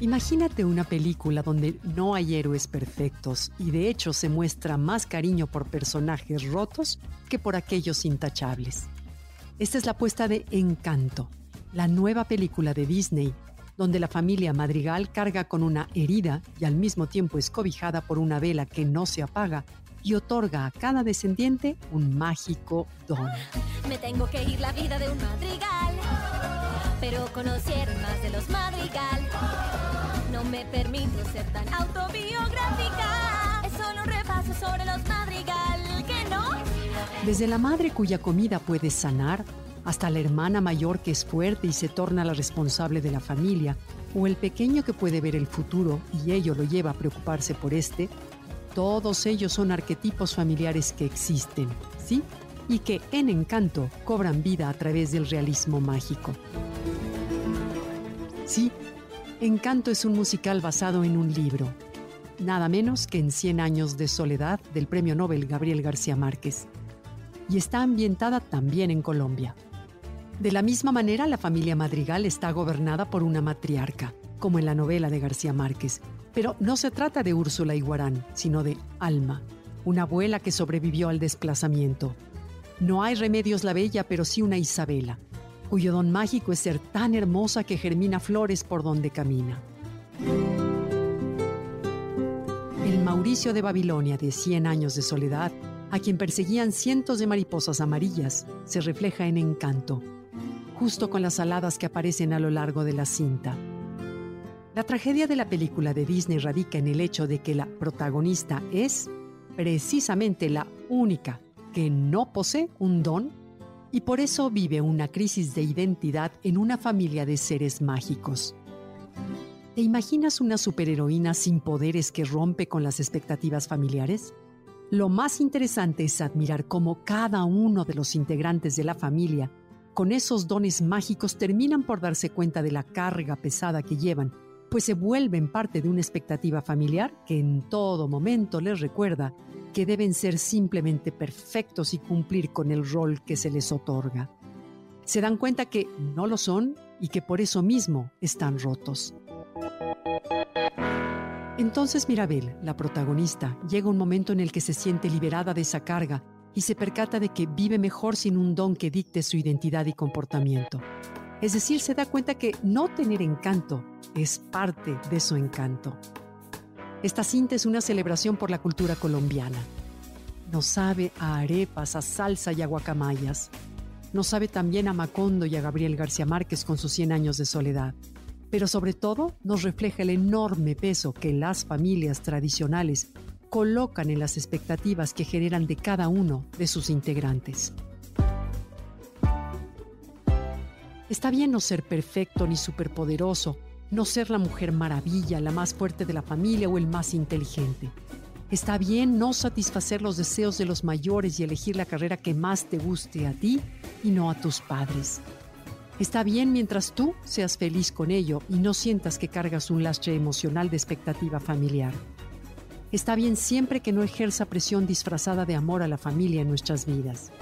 Imagínate una película donde no hay héroes perfectos y de hecho se muestra más cariño por personajes rotos que por aquellos intachables. Esta es la apuesta de Encanto, la nueva película de Disney, donde la familia Madrigal carga con una herida y al mismo tiempo es cobijada por una vela que no se apaga y otorga a cada descendiente un mágico don. Me tengo que ir la vida de un madrigal. Pero conocieron más de los madrigal. Autobiográfica. Es solo un repaso sobre los madrigal. ¿Que no? Desde la madre cuya comida puede sanar, hasta la hermana mayor que es fuerte y se torna la responsable de la familia, o el pequeño que puede ver el futuro y ello lo lleva a preocuparse por este, todos ellos son arquetipos familiares que existen, ¿sí? Y que en encanto cobran vida a través del realismo mágico. Sí, Encanto es un musical basado en un libro, nada menos que en 100 años de soledad del premio Nobel Gabriel García Márquez, y está ambientada también en Colombia. De la misma manera, la familia Madrigal está gobernada por una matriarca, como en la novela de García Márquez, pero no se trata de Úrsula Iguarán, sino de Alma, una abuela que sobrevivió al desplazamiento. No hay remedios la bella, pero sí una Isabela, cuyo don mágico es ser tan hermosa que germina flores por donde camina. El Mauricio de Babilonia de 100 años de soledad, a quien perseguían cientos de mariposas amarillas, se refleja en encanto, justo con las aladas que aparecen a lo largo de la cinta. La tragedia de la película de Disney radica en el hecho de que la protagonista es precisamente la única que no posee un don y por eso vive una crisis de identidad en una familia de seres mágicos. ¿Te imaginas una superheroína sin poderes que rompe con las expectativas familiares? Lo más interesante es admirar cómo cada uno de los integrantes de la familia, con esos dones mágicos, terminan por darse cuenta de la carga pesada que llevan, pues se vuelven parte de una expectativa familiar que en todo momento les recuerda que deben ser simplemente perfectos y cumplir con el rol que se les otorga. Se dan cuenta que no lo son y que por eso mismo están rotos. Entonces Mirabel, la protagonista, llega un momento en el que se siente liberada de esa carga y se percata de que vive mejor sin un don que dicte su identidad y comportamiento. Es decir, se da cuenta que no tener encanto es parte de su encanto. Esta cinta es una celebración por la cultura colombiana. Nos sabe a arepas, a salsa y a guacamayas. Nos sabe también a Macondo y a Gabriel García Márquez con sus 100 años de soledad. Pero sobre todo nos refleja el enorme peso que las familias tradicionales colocan en las expectativas que generan de cada uno de sus integrantes. Está bien no ser perfecto ni superpoderoso, no ser la mujer maravilla, la más fuerte de la familia o el más inteligente. Está bien no satisfacer los deseos de los mayores y elegir la carrera que más te guste a ti y no a tus padres. Está bien mientras tú seas feliz con ello y no sientas que cargas un lastre emocional de expectativa familiar. Está bien siempre que no ejerza presión disfrazada de amor a la familia en nuestras vidas.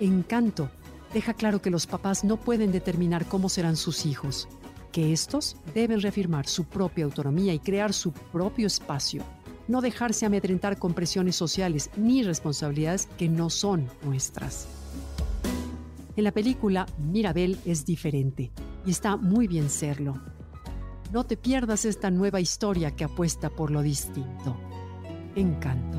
Encanto deja claro que los papás no pueden determinar cómo serán sus hijos, que estos deben reafirmar su propia autonomía y crear su propio espacio, no dejarse amedrentar con presiones sociales ni responsabilidades que no son nuestras. En la película, Mirabel es diferente y está muy bien serlo. No te pierdas esta nueva historia que apuesta por lo distinto. Encanto.